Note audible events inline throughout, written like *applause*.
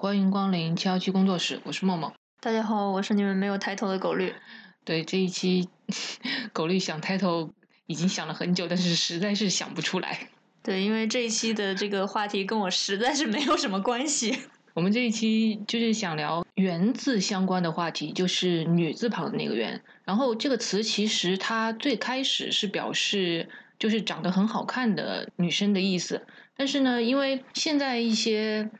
欢迎光临七幺七工作室，我是默默。大家好，我是你们没有抬头的狗绿。对这一期，*laughs* 狗绿想抬头已经想了很久，但是实在是想不出来。对，因为这一期的这个话题跟我实在是没有什么关系。*laughs* 我们这一期就是想聊“圆”字相关的话题，就是女字旁的那个“圆”。然后这个词其实它最开始是表示就是长得很好看的女生的意思，但是呢，因为现在一些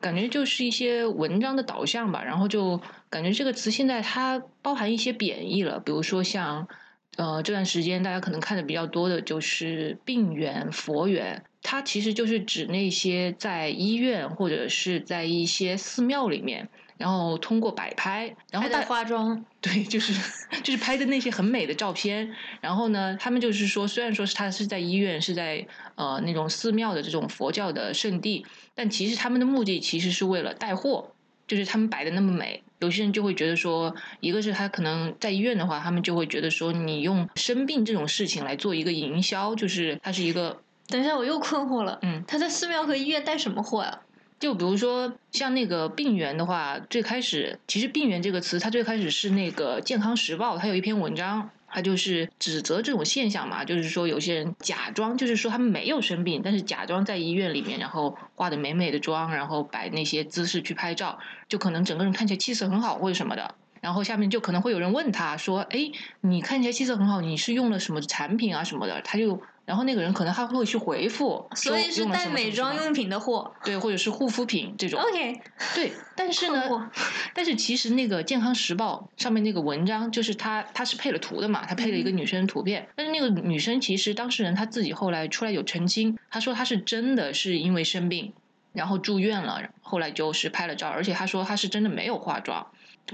感觉就是一些文章的导向吧，然后就感觉这个词现在它包含一些贬义了，比如说像呃这段时间大家可能看的比较多的就是病源、佛源。它其实就是指那些在医院或者是在一些寺庙里面，然后通过摆拍，然后带化妆，*laughs* 对，就是就是拍的那些很美的照片。然后呢，他们就是说，虽然说是他是在医院，是在呃那种寺庙的这种佛教的圣地，但其实他们的目的其实是为了带货，就是他们摆的那么美，有些人就会觉得说，一个是他可能在医院的话，他们就会觉得说，你用生病这种事情来做一个营销，就是它是一个。等一下，我又困惑了。嗯，他在寺庙和医院带什么货呀？就比如说像那个病源的话，最开始其实“病源”这个词，它最开始是那个《健康时报》，它有一篇文章，它就是指责这种现象嘛，就是说有些人假装，就是说他们没有生病，但是假装在医院里面，然后化的美美的妆，然后摆那些姿势去拍照，就可能整个人看起来气色很好或者什么的。然后下面就可能会有人问他说：“哎，你看起来气色很好，你是用了什么产品啊什么的？”他就。然后那个人可能还会去回复，所以是带美妆用品的货，*laughs* 对，或者是护肤品这种。OK，对，但是呢，*laughs* 但是其实那个健康时报上面那个文章，就是他他是配了图的嘛，他配了一个女生图片，但是那个女生其实当事人她自己后来出来有澄清，她说她是真的是因为生病，然后住院了，后来就是拍了照，而且她说她是真的没有化妆。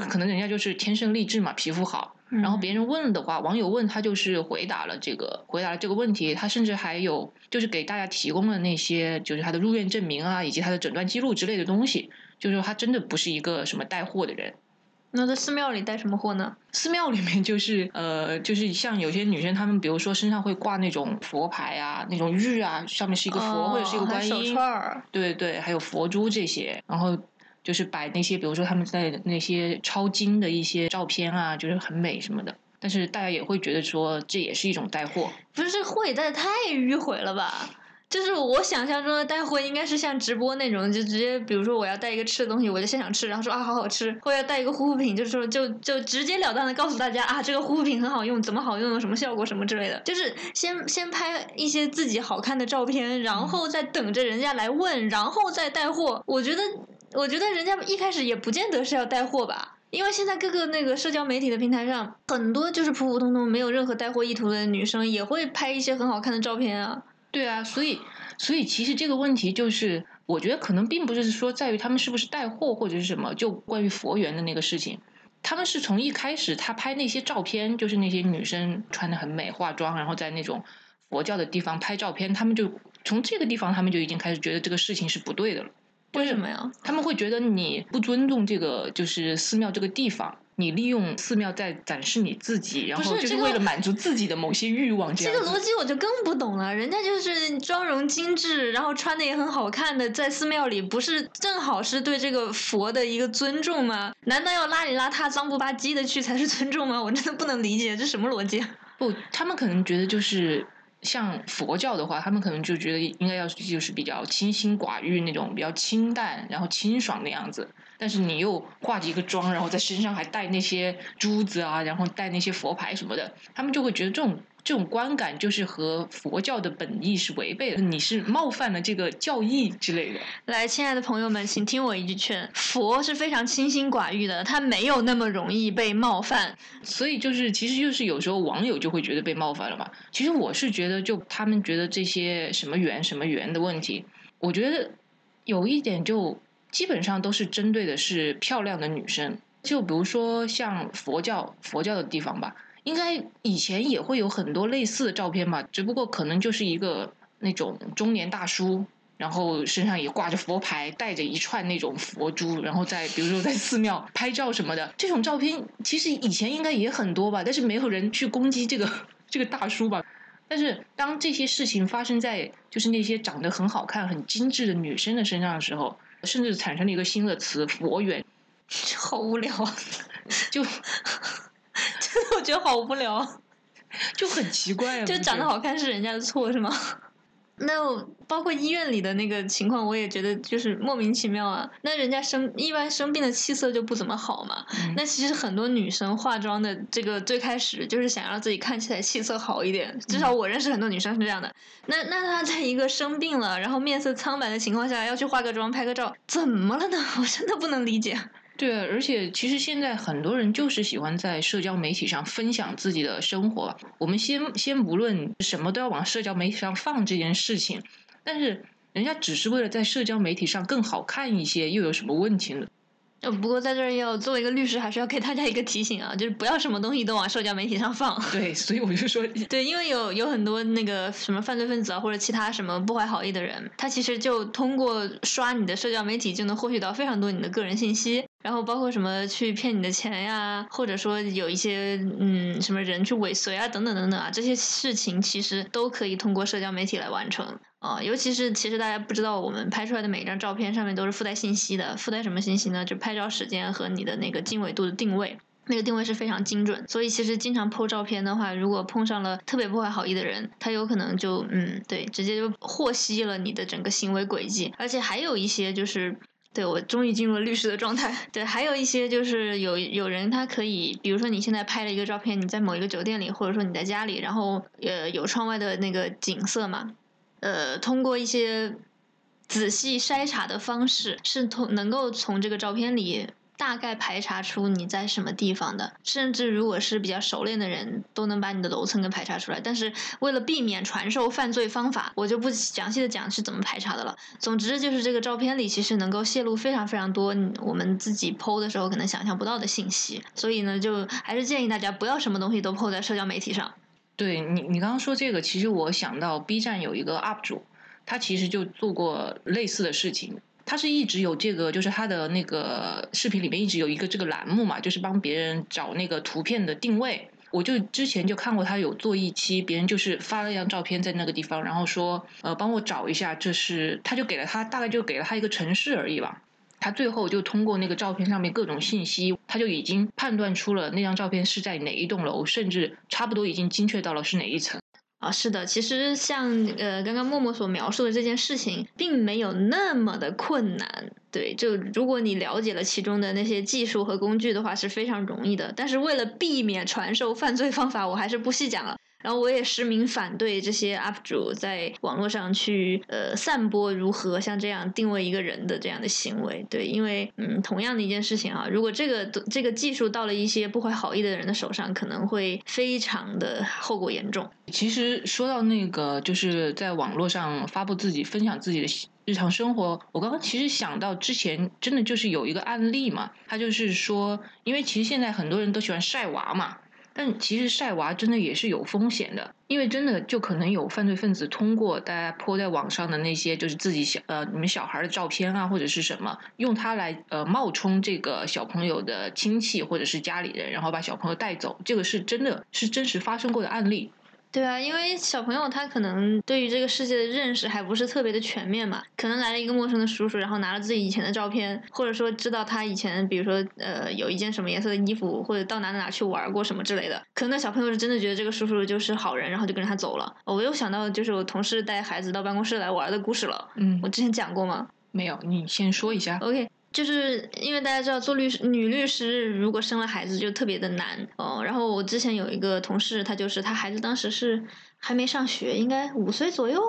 可能人家就是天生丽质嘛，皮肤好。然后别人问的话，网友问他就是回答了这个，回答了这个问题。他甚至还有就是给大家提供了那些就是他的入院证明啊，以及他的诊断记录之类的东西。就是说他真的不是一个什么带货的人。那在寺庙里带什么货呢？寺庙里面就是呃，就是像有些女生，她们比如说身上会挂那种佛牌啊，那种玉啊，上面是一个佛或者是一个观音，手串，对对，还有佛珠这些，然后。就是摆那些，比如说他们在那些抄经的一些照片啊，就是很美什么的。但是大家也会觉得说，这也是一种带货。不是这货也带的太迂回了吧？就是我想象中的带货应该是像直播那种，就直接比如说我要带一个吃的东西，我就现场吃，然后说啊好好吃。或者带一个护肤品，就是说就就直截了当的告诉大家啊，这个护肤品很好用，怎么好用，什么效果什么之类的。就是先先拍一些自己好看的照片，然后再等着人家来问，然后再带货。我觉得。我觉得人家一开始也不见得是要带货吧，因为现在各个那个社交媒体的平台上，很多就是普普通通没有任何带货意图的女生也会拍一些很好看的照片啊。对啊，所以所以其实这个问题就是，我觉得可能并不是说在于他们是不是带货或者是什么，就关于佛缘的那个事情，他们是从一开始他拍那些照片，就是那些女生穿的很美，化妆，然后在那种佛教的地方拍照片，他们就从这个地方他们就已经开始觉得这个事情是不对的了。为什么呀？他们会觉得你不尊重这个，就是寺庙这个地方，你利用寺庙在展示你自己，然后就是为了满足自己的某些欲望。这个逻辑我就更不懂了。人家就是妆容精致，然后穿的也很好看的，在寺庙里不是正好是对这个佛的一个尊重吗？难道要邋里邋遢、脏不吧唧的去才是尊重吗？我真的不能理解这什么逻辑。不，他们可能觉得就是。像佛教的话，他们可能就觉得应该要就是比较清心寡欲那种，比较清淡，然后清爽的样子。但是你又化着一个妆，然后在身上还带那些珠子啊，然后带那些佛牌什么的，他们就会觉得这种。这种观感就是和佛教的本意是违背的，你是冒犯了这个教义之类的。来，亲爱的朋友们，请听我一句劝：佛是非常清心寡欲的，他没有那么容易被冒犯。所以就是，其实就是有时候网友就会觉得被冒犯了嘛。其实我是觉得，就他们觉得这些什么缘什么缘的问题，我觉得有一点就基本上都是针对的是漂亮的女生。就比如说像佛教佛教的地方吧。应该以前也会有很多类似的照片吧，只不过可能就是一个那种中年大叔，然后身上也挂着佛牌，带着一串那种佛珠，然后在比如说在寺庙拍照什么的，这种照片其实以前应该也很多吧，但是没有人去攻击这个这个大叔吧。但是当这些事情发生在就是那些长得很好看、很精致的女生的身上的时候，甚至产生了一个新的词“佛缘好无聊啊！”，*laughs* 就 *laughs* 真的我觉得好无聊啊，就很奇怪啊。*laughs* 就长得好，看是人家的错是吗？*laughs* 那我包括医院里的那个情况，我也觉得就是莫名其妙啊。那人家生一般生病的气色就不怎么好嘛。嗯那其实很多女生化妆的这个最开始就是想让自己看起来气色好一点，至少我认识很多女生是这样的。那那她在一个生病了，然后面色苍白的情况下要去化个妆拍个照，怎么了呢？我真的不能理解。对，而且其实现在很多人就是喜欢在社交媒体上分享自己的生活。我们先先不论什么都要往社交媒体上放这件事情，但是人家只是为了在社交媒体上更好看一些，又有什么问题呢？呃，不过在这儿要作为一个律师，还是要给大家一个提醒啊，就是不要什么东西都往社交媒体上放。对，所以我就说，*laughs* 对，因为有有很多那个什么犯罪分子啊，或者其他什么不怀好意的人，他其实就通过刷你的社交媒体就能获取到非常多你的个人信息，然后包括什么去骗你的钱呀，或者说有一些嗯什么人去尾随啊，等等等等啊，这些事情其实都可以通过社交媒体来完成。啊、尤其是其实大家不知道，我们拍出来的每一张照片上面都是附带信息的，附带什么信息呢？就拍照时间和你的那个经纬度的定位。那个定位是非常精准，所以其实经常 PO 照片的话，如果碰上了特别不怀好意的人，他有可能就嗯，对，直接就获悉了你的整个行为轨迹，而且还有一些就是。对，我终于进入了律师的状态。*laughs* 对，还有一些就是有有人他可以，比如说你现在拍了一个照片，你在某一个酒店里，或者说你在家里，然后呃有窗外的那个景色嘛，呃，通过一些仔细筛查的方式，是通能够从这个照片里大概排查出你在什么地方的，甚至如果是比较熟练的人，都能把你的楼层给排查出来。但是为了避免传授犯罪方法，我就不详细的讲是怎么排查的了。总之就是这个照片里其实能够泄露非常非常多我们自己剖的时候可能想象不到的信息，所以呢，就还是建议大家不要什么东西都剖在社交媒体上。对你，你刚刚说这个，其实我想到 B 站有一个 UP 主，他其实就做过类似的事情。他是一直有这个，就是他的那个视频里面一直有一个这个栏目嘛，就是帮别人找那个图片的定位。我就之前就看过他有做一期，别人就是发了一张照片在那个地方，然后说呃帮我找一下，这是他就给了他大概就给了他一个城市而已吧。他最后就通过那个照片上面各种信息，他就已经判断出了那张照片是在哪一栋楼，甚至差不多已经精确到了是哪一层。啊，是的，其实像呃刚刚默默所描述的这件事情，并没有那么的困难。对，就如果你了解了其中的那些技术和工具的话，是非常容易的。但是为了避免传授犯罪方法，我还是不细讲了。然后我也实名反对这些 UP 主在网络上去呃散播如何像这样定位一个人的这样的行为。对，因为嗯同样的一件事情啊，如果这个这个技术到了一些不怀好意的人的手上，可能会非常的后果严重。其实说到那个，就是在网络上发布自己、分享自己的日常生活，我刚刚其实想到之前真的就是有一个案例嘛，他就是说，因为其实现在很多人都喜欢晒娃嘛。但其实晒娃真的也是有风险的，因为真的就可能有犯罪分子通过大家泼在网上的那些就是自己小呃你们小孩的照片啊或者是什么，用它来呃冒充这个小朋友的亲戚或者是家里人，然后把小朋友带走，这个是真的是真实发生过的案例。对啊，因为小朋友他可能对于这个世界的认识还不是特别的全面嘛，可能来了一个陌生的叔叔，然后拿了自己以前的照片，或者说知道他以前比如说呃有一件什么颜色的衣服，或者到哪哪哪去玩过什么之类的，可能那小朋友是真的觉得这个叔叔就是好人，然后就跟着他走了。我又想到就是我同事带孩子到办公室来玩的故事了，嗯我之前讲过吗？没有，你先说一下。OK，就是因为大家知道做律师，女律师如果生了孩子就特别的难哦。然后我之前有一个同事，她就是她孩子当时是还没上学，应该五岁左右，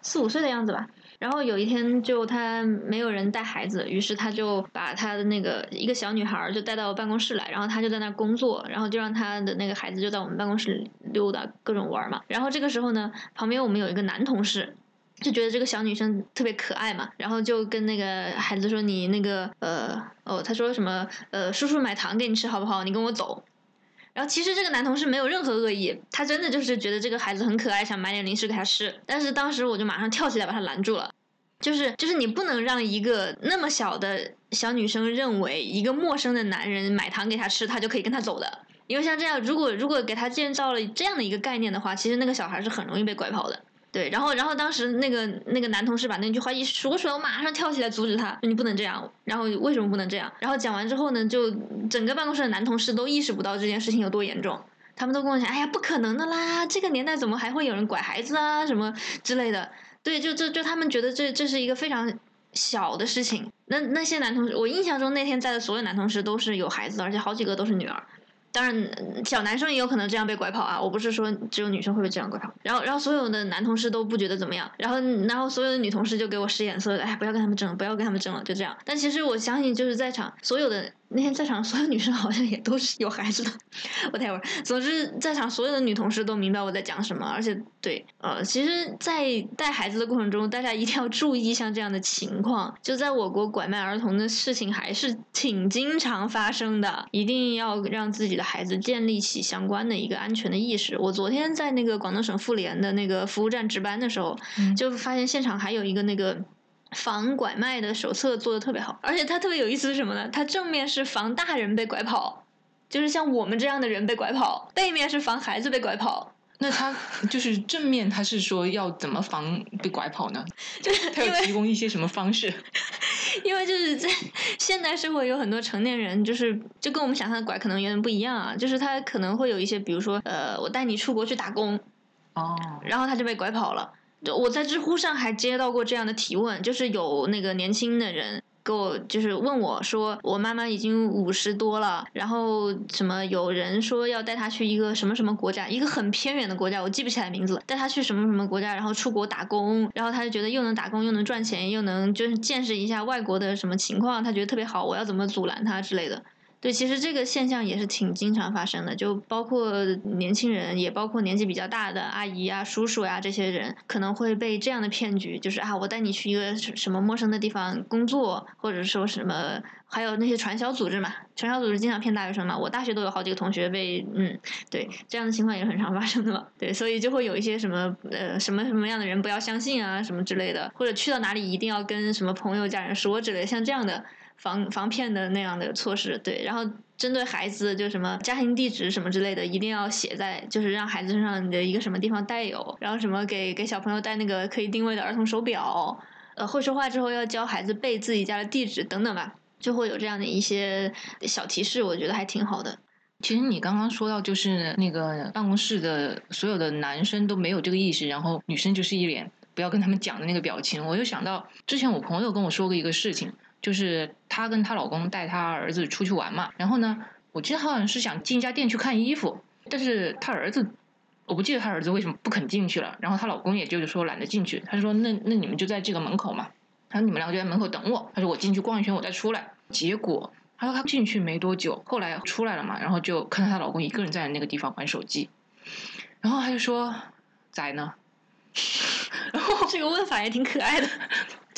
四五岁的样子吧。然后有一天就她没有人带孩子，于是她就把她的那个一个小女孩就带到办公室来，然后她就在那工作，然后就让她的那个孩子就在我们办公室溜达各种玩嘛。然后这个时候呢，旁边我们有一个男同事，就觉得这个小女生特别可爱嘛，然后就跟那个孩子说：“你那个呃哦，他说什么呃，叔叔买糖给你吃好不好？你跟我走。”然后其实这个男同事没有任何恶意，他真的就是觉得这个孩子很可爱，想买点零食给他吃。但是当时我就马上跳起来把他拦住了，就是就是你不能让一个那么小的小女生认为一个陌生的男人买糖给她吃，她就可以跟他走的。因为像这样，如果如果给他建造了这样的一个概念的话，其实那个小孩是很容易被拐跑的。对，然后然后当时那个那个男同事把那句话一说出来，我马上跳起来阻止他，你不能这样。然后为什么不能这样？然后讲完之后呢，就整个办公室的男同事都意识不到这件事情有多严重，他们都跟我讲，哎呀，不可能的啦，这个年代怎么还会有人拐孩子啊，什么之类的。对，就就就他们觉得这这是一个非常小的事情。那那些男同事，我印象中那天在的所有男同事都是有孩子的，而且好几个都是女儿。当然，小男生也有可能这样被拐跑啊！我不是说只有女生会被这样拐跑。然后，然后所有的男同事都不觉得怎么样，然后，然后所有的女同事就给我使眼色，哎，不要跟他们争，不要跟他们争了，就这样。但其实我相信，就是在场所有的。那天在场所有女生好像也都是有孩子的，我待会儿。总之，在场所有的女同事都明白我在讲什么，而且对，呃，其实，在带孩子的过程中，大家一定要注意像这样的情况。就在我国，拐卖儿童的事情还是挺经常发生的，一定要让自己的孩子建立起相关的一个安全的意识。我昨天在那个广东省妇联的那个服务站值班的时候，就发现现场还有一个那个。防拐卖的手册做的特别好，而且它特别有意思是什么呢？它正面是防大人被拐跑，就是像我们这样的人被拐跑；背面是防孩子被拐跑。那他就是正面，他是说要怎么防被拐跑呢？就是他有提供一些什么方式？*laughs* 因为就是在现代社会，有很多成年人，就是就跟我们想象的拐可能有点不一样啊。就是他可能会有一些，比如说，呃，我带你出国去打工，哦，然后他就被拐跑了。我在知乎上还接到过这样的提问，就是有那个年轻的人给我就是问我说，我妈妈已经五十多了，然后什么有人说要带她去一个什么什么国家，一个很偏远的国家，我记不起来名字，带她去什么什么国家，然后出国打工，然后她就觉得又能打工又能赚钱，又能就是见识一下外国的什么情况，她觉得特别好，我要怎么阻拦她之类的。对，其实这个现象也是挺经常发生的，就包括年轻人，也包括年纪比较大的阿姨啊、叔叔呀这些人，可能会被这样的骗局，就是啊，我带你去一个什么陌生的地方工作，或者说什么，还有那些传销组织嘛，传销组织经常骗大学生嘛。我大学都有好几个同学被，嗯，对，这样的情况也很常发生的嘛。对，所以就会有一些什么呃什么什么样的人不要相信啊，什么之类的，或者去到哪里一定要跟什么朋友、家人说之类，像这样的。防防骗的那样的措施，对，然后针对孩子，就什么家庭地址什么之类的，一定要写在，就是让孩子身上你的一个什么地方带有，然后什么给给小朋友带那个可以定位的儿童手表，呃，会说话之后要教孩子背自己家的地址等等吧，就会有这样的一些小提示，我觉得还挺好的。其实你刚刚说到，就是那个办公室的所有的男生都没有这个意识，然后女生就是一脸不要跟他们讲的那个表情，我又想到之前我朋友跟我说过一个事情。就是她跟她老公带她儿子出去玩嘛，然后呢，我记得好像是想进一家店去看衣服，但是她儿子，我不记得她儿子为什么不肯进去了，然后她老公也就是说懒得进去，他说那那你们就在这个门口嘛，他说你们两个就在门口等我，他说我进去逛一圈我再出来，结果他说他进去没多久，后来出来了嘛，然后就看到她老公一个人在那个地方玩手机，然后他就说在呢，*laughs* 然后这个问法也挺可爱的。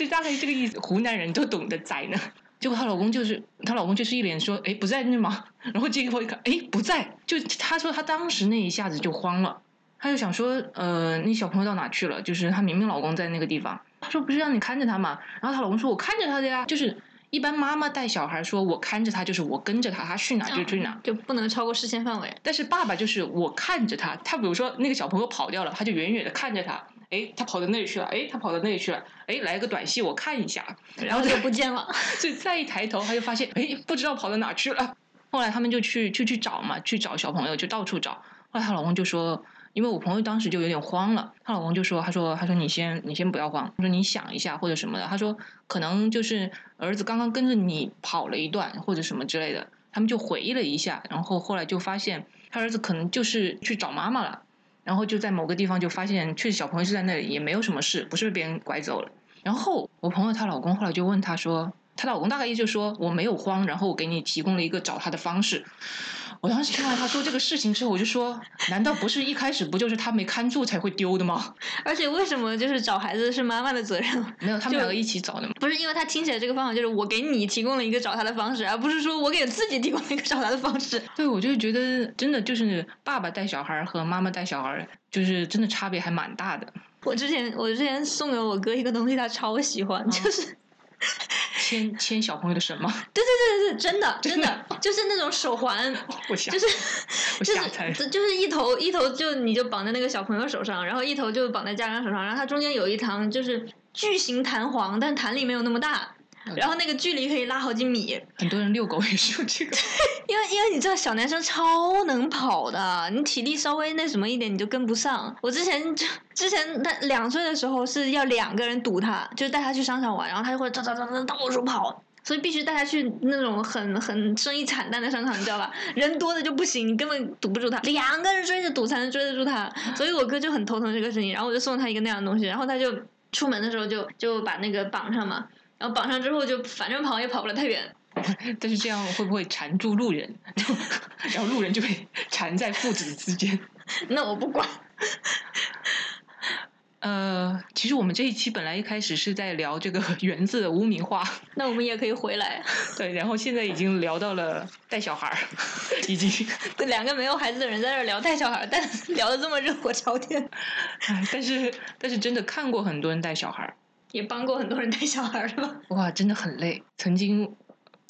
就大概这个意思，湖南人都懂得宰呢。结果她老公就是，她老公就是一脸说：“哎，不在那吗？”然后结果一看，哎，不在。就她说她当时那一下子就慌了，她就想说：“呃，那小朋友到哪去了？”就是她明明老公在那个地方，她说：“不是让你看着他吗？”然后她老公说：“我看着他的呀。”就是一般妈妈带小孩说：“我看着他，就是我跟着他，他去哪就去哪，就不能超过视线范围。”但是爸爸就是我看着他，他比如说那个小朋友跑掉了，他就远远的看着他。哎，他跑到那里去了。哎，他跑到那里去了。哎，来个短信，我看一下，然后就不见了。*laughs* 所以再一抬头，他就发现，哎，不知道跑到哪去了。后来他们就去就去找嘛，去找小朋友，就到处找。后来她老公就说，因为我朋友当时就有点慌了，她老公就说，他说，他说你先你先不要慌，他说你想一下或者什么的，他说可能就是儿子刚刚跟着你跑了一段或者什么之类的。他们就回忆了一下，然后后来就发现他儿子可能就是去找妈妈了。然后就在某个地方就发现，确实小朋友是在那里，也没有什么事，不是被别人拐走了。然后我朋友她老公后来就问她说，她老公大概意思就是说我没有慌，然后我给你提供了一个找他的方式。我当时听完他说这个事情之后，我就说：难道不是一开始不就是他没看住才会丢的吗？*laughs* 而且为什么就是找孩子是妈妈的责任？没有，他们两个一起找的吗？不是，因为他听起来这个方法就是我给你提供了一个找他的方式，而不是说我给自己提供了一个找他的方式。*laughs* 对，我就觉得真的就是爸爸带小孩和妈妈带小孩，就是真的差别还蛮大的。我之前我之前送给我哥一个东西，他超喜欢，就是。牵牵小朋友的绳吗？*laughs* 对对对对对，真的真的 *laughs* 就是那种手环，*laughs* 就是就是。就是一头一头就你就绑在那个小朋友手上，然后一头就绑在家长手上，然后它中间有一层就是巨型弹簧，但弹力没有那么大，然后那个距离可以拉好几米。很多人遛狗也是用这个。*laughs* 因为因为你知道小男生超能跑的，你体力稍微那什么一点你就跟不上。我之前就之前他两岁的时候是要两个人堵他，就带他去商场玩，然后他就会哒哒哒哒到处跑。所以必须带他去那种很很生意惨淡的商场，你知道吧？人多的就不行，你根本堵不住他，两个人追着堵才能追得住他。所以我哥就很头疼这个事情，然后我就送他一个那样的东西，然后他就出门的时候就就把那个绑上嘛，然后绑上之后就反正跑也跑不了太远。*laughs* 但是这样会不会缠住路人？*laughs* 然后路人就会缠在父子之间。*laughs* 那我不管。呃，其实我们这一期本来一开始是在聊这个“园”子的污名化，那我们也可以回来。对，然后现在已经聊到了带小孩儿，已经两个没有孩子的人在这聊带小孩儿，但聊的这么热火朝天。唉但是但是真的看过很多人带小孩儿，也帮过很多人带小孩儿是吧？*laughs* 哇，真的很累。曾经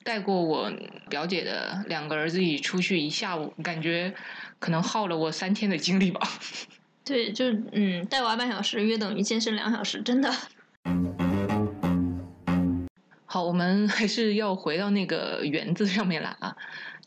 带过我表姐的两个儿子一起出去一下午，感觉可能耗了我三天的精力吧。*laughs* 对，就嗯，带娃半小时约等于健身两小时，真的。好，我们还是要回到那个“园”子上面来啊。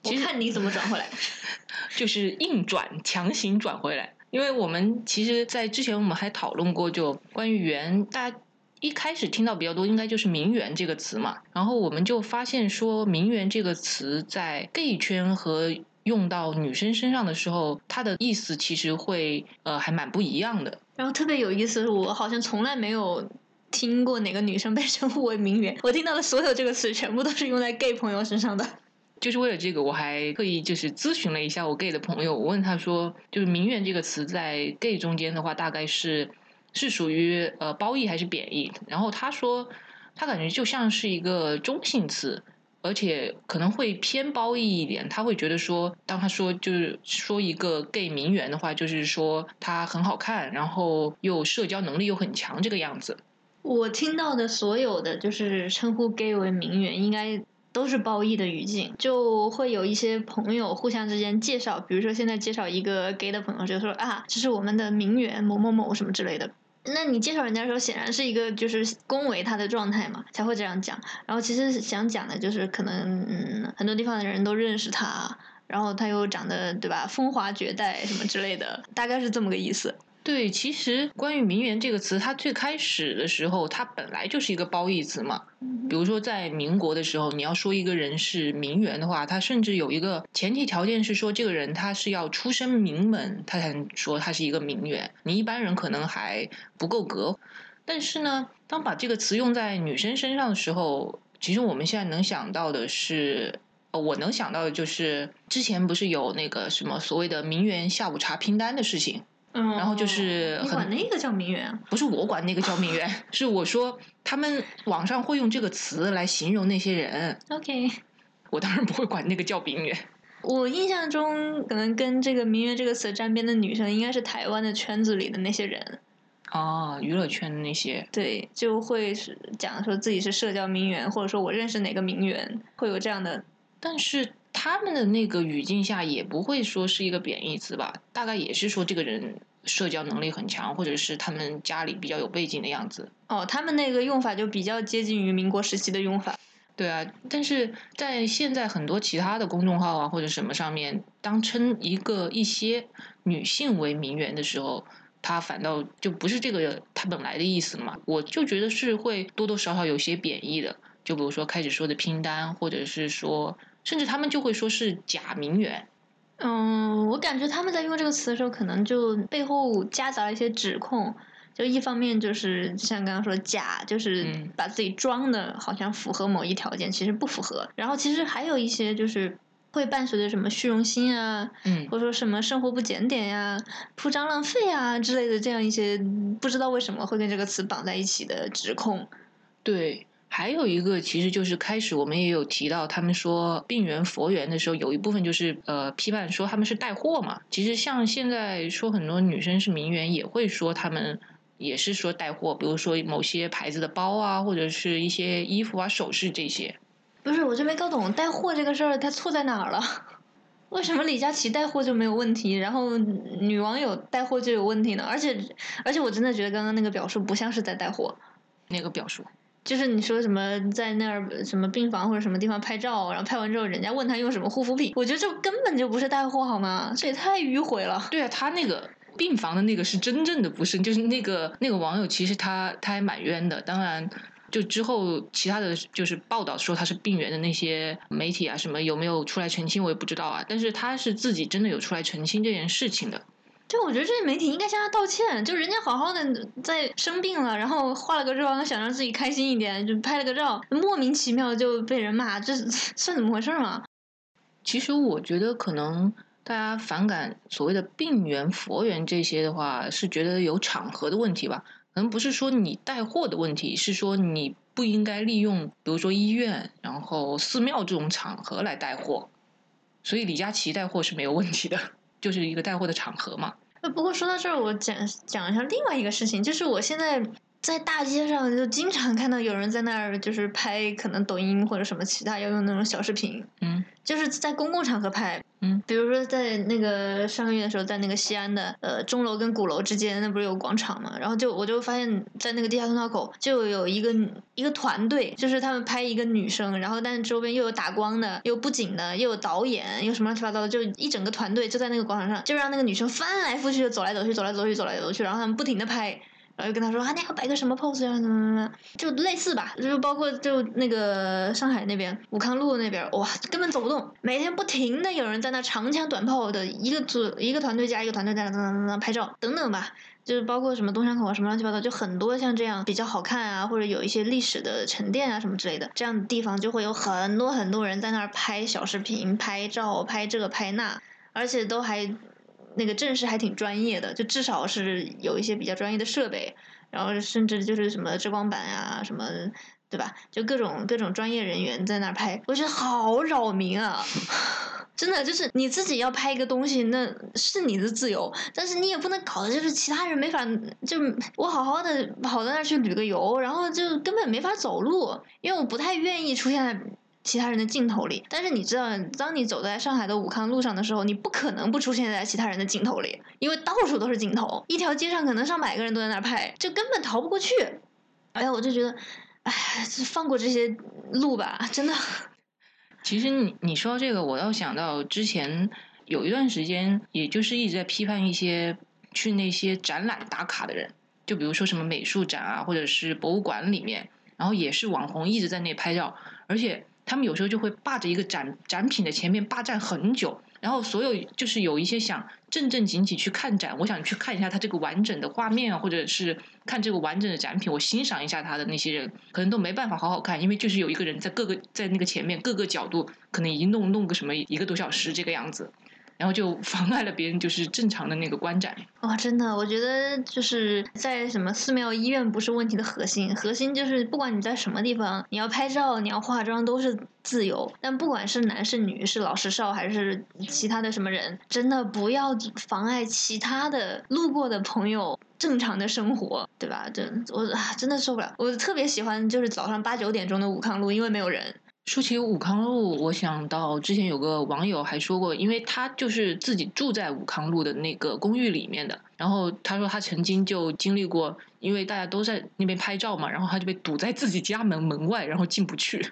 我其实看你怎么转回来。*laughs* 就是硬转，强行转回来。因为我们其实，在之前我们还讨论过，就关于“园”，大家一开始听到比较多，应该就是“名媛”这个词嘛。然后我们就发现说，“名媛”这个词在 gay 圈和用到女生身上的时候，它的意思其实会呃还蛮不一样的。然后特别有意思，我好像从来没有听过哪个女生被称呼为名媛。我听到的所有这个词，全部都是用在 gay 朋友身上的。就是为了这个，我还特意就是咨询了一下我 gay 的朋友，我问他说，就是“名媛”这个词在 gay 中间的话，大概是是属于呃褒义还是贬义？然后他说，他感觉就像是一个中性词，而且可能会偏褒义一点。他会觉得说，当他说就是说一个 gay 名媛的话，就是说他很好看，然后又社交能力又很强这个样子。我听到的所有的就是称呼 gay 为名媛，应该都是褒义的语境，就会有一些朋友互相之间介绍，比如说现在介绍一个 gay 的朋友，就说啊，这是我们的名媛某某某什么之类的。那你介绍人家的时候，显然是一个就是恭维他的状态嘛，才会这样讲。然后其实想讲的就是，可能嗯，很多地方的人都认识他，然后他又长得对吧，风华绝代什么之类的，大概是这么个意思。对，其实关于“名媛”这个词，它最开始的时候，它本来就是一个褒义词嘛。比如说，在民国的时候，你要说一个人是名媛的话，他甚至有一个前提条件是说，这个人他是要出身名门，他才能说他是一个名媛。你一般人可能还不够格。但是呢，当把这个词用在女生身上的时候，其实我们现在能想到的是，呃，我能想到的就是之前不是有那个什么所谓的名媛下午茶拼单的事情。嗯，然后就是你很管那个叫名媛啊？不是我管那个叫名媛，*laughs* 是我说他们网上会用这个词来形容那些人，OK，*laughs* 我当然不会管那个叫名媛。我印象中可能跟这个“名媛”这个词沾边的女生，应该是台湾的圈子里的那些人，哦，娱乐圈的那些，对，就会是讲说自己是社交名媛，或者说我认识哪个名媛，会有这样的。但是他们的那个语境下也不会说是一个贬义词吧？大概也是说这个人社交能力很强，或者是他们家里比较有背景的样子。哦，他们那个用法就比较接近于民国时期的用法。对啊，但是在现在很多其他的公众号啊或者什么上面，当称一个一些女性为名媛的时候，它反倒就不是这个它本来的意思了嘛。我就觉得是会多多少少有些贬义的，就比如说开始说的拼单，或者是说，甚至他们就会说是假名媛。嗯，我感觉他们在用这个词的时候，可能就背后夹杂了一些指控。就一方面就是像刚刚说假，就是嗯把自己装的好像符合某一条件，其实不符合。然后其实还有一些就是会伴随着什么虚荣心啊，嗯或者说什么生活不检点呀、铺张浪费啊之类的这样一些不知道为什么会跟这个词绑在一起的指控。对，还有一个其实就是开始我们也有提到，他们说病源佛缘的时候，有一部分就是呃批判说他们是带货嘛。其实像现在说很多女生是名媛，也会说他们也是说带货，比如说某些牌子的包啊，或者是一些衣服啊、首饰这些。不是，我就没搞懂带货这个事儿它错在哪儿了。*laughs* 为什么李佳琦带货就没有问题，然后女网友带货就有问题呢？而且而且我真的觉得刚刚那个表述不像是在带货，那个表述？就是你说什么在那儿什么病房或者什么地方拍照，然后拍完之后人家问他用什么护肤品，我觉得这根本就不是带货好吗？这也太迂回了。对啊，他那个病房的那个是真正的不是，就是那个那个网友其实他他还蛮冤的，当然。就之后其他的就是报道说他是病源的那些媒体啊什么有没有出来澄清我也不知道啊，但是他是自己真的有出来澄清这件事情的。就我觉得这些媒体应该向他道歉，就人家好好的在生病了，然后化了个妆想让自己开心一点，就拍了个照，莫名其妙就被人骂，这 *laughs* 算怎么回事嘛？其实我觉得可能大家反感所谓的病源佛缘这些的话，是觉得有场合的问题吧。可能不是说你带货的问题，是说你不应该利用，比如说医院、然后寺庙这种场合来带货。所以李佳琦带货是没有问题的，就是一个带货的场合嘛。那，不过说到这儿，我讲讲一下另外一个事情，就是我现在在大街上就经常看到有人在那儿就是拍可能抖音或者什么其他要用那种小视频，嗯，就是在公共场合拍。嗯，比如说在那个上个月的时候，在那个西安的呃钟楼跟鼓楼之间，那不是有广场嘛？然后就我就发现，在那个地下通道口就有一个一个团队，就是他们拍一个女生，然后但是周边又有打光的，又布景的，又有导演，又什么乱七八糟的，就一整个团队就在那个广场上，就让那个女生翻来覆去的走来走去，走来走去，走来走去，然后他们不停的拍。然后就跟他说啊，你要摆个什么 pose 呀？怎么怎么怎么，就类似吧，就包括就那个上海那边武康路那边，哇，根本走不动，每天不停的有人在那长枪短炮的一个组一个团队加一个团队在那等等等等拍照等等吧，就是包括什么东山口啊什么乱七八糟，就很多像这样比较好看啊，或者有一些历史的沉淀啊什么之类的这样的地方，就会有很多很多人在那儿拍小视频、拍照、拍这个拍那，而且都还。那个阵势还挺专业的，就至少是有一些比较专业的设备，然后甚至就是什么遮光板啊，什么，对吧？就各种各种专业人员在那儿拍，我觉得好扰民啊！*laughs* 真的，就是你自己要拍一个东西，那是你的自由，但是你也不能搞的，就是其他人没法，就我好好的跑到那儿去旅个游，然后就根本没法走路，因为我不太愿意出现在。其他人的镜头里，但是你知道，当你走在上海的武康路上的时候，你不可能不出现在其他人的镜头里，因为到处都是镜头，一条街上可能上百个人都在那儿拍，就根本逃不过去。哎呀，我就觉得，哎，放过这些路吧，真的。*laughs* 其实你你说这个，我倒想到之前有一段时间，也就是一直在批判一些去那些展览打卡的人，就比如说什么美术展啊，或者是博物馆里面，然后也是网红一直在那拍照，而且。他们有时候就会霸着一个展展品的前面霸占很久，然后所有就是有一些想正正经经去看展，我想去看一下它这个完整的画面啊，或者是看这个完整的展品，我欣赏一下它的那些人，可能都没办法好好看，因为就是有一个人在各个在那个前面各个角度，可能一弄弄个什么一个多小时这个样子。然后就妨碍了别人，就是正常的那个观展。哇，真的，我觉得就是在什么寺庙、医院不是问题的核心，核心就是不管你在什么地方，你要拍照、你要化妆都是自由。但不管是男是女，是老是少还是其他的什么人，真的不要妨碍其他的路过的朋友正常的生活，对吧？这我啊真的受不了。我特别喜欢就是早上八九点钟的武康路，因为没有人。说起武康路，我想到之前有个网友还说过，因为他就是自己住在武康路的那个公寓里面的，然后他说他曾经就经历过，因为大家都在那边拍照嘛，然后他就被堵在自己家门门外，然后进不去。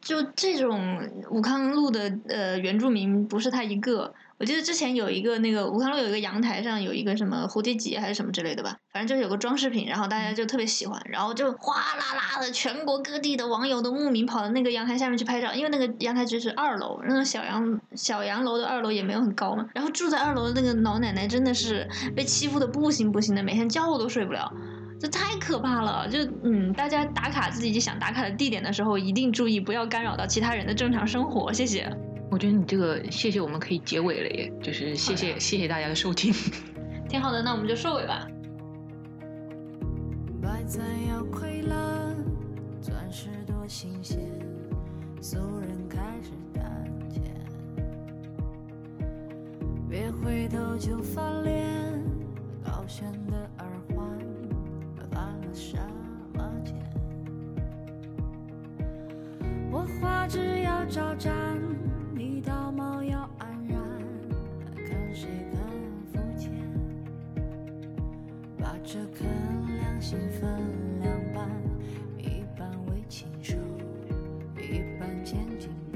就这种武康路的呃原住民不是他一个。我记得之前有一个那个武康路有一个阳台上有一个什么蝴蝶结还是什么之类的吧，反正就是有个装饰品，然后大家就特别喜欢，然后就哗啦啦的全国各地的网友都慕名跑到那个阳台下面去拍照，因为那个阳台只是二楼，那个小洋小洋楼的二楼也没有很高嘛，然后住在二楼的那个老奶奶真的是被欺负的不行不行的，每天觉都睡不了，这太可怕了。就嗯，大家打卡自己想打卡的地点的时候，一定注意不要干扰到其他人的正常生活，谢谢。我觉得你这个谢谢我们可以结尾了耶，就是谢谢谢谢大家的收听，*laughs* 挺好的，那我们就收尾吧。白菜要溃烂，钻石多新鲜，俗人开始胆怯，别回头就翻脸，高悬的耳环，花了什么钱？我花枝要招展。道貌要安然，看谁更肤浅。把这颗良心分两半，一半为情书，一半坚定。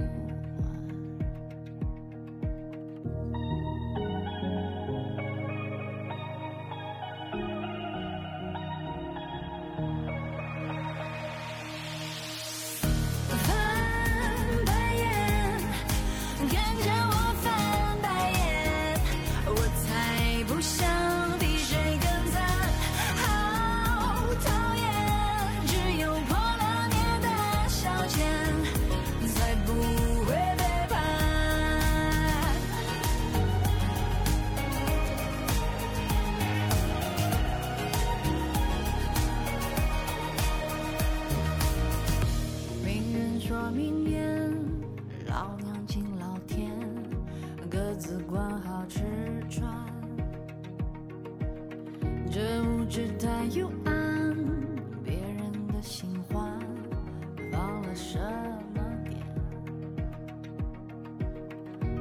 各自管好吃穿。这物质太幽暗，别人的新欢放了什么点？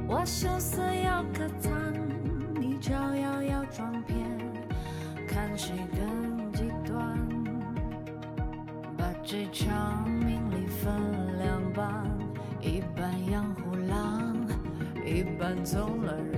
我羞涩要可餐，你招摇要装骗，看谁更极端。把这场赶走，了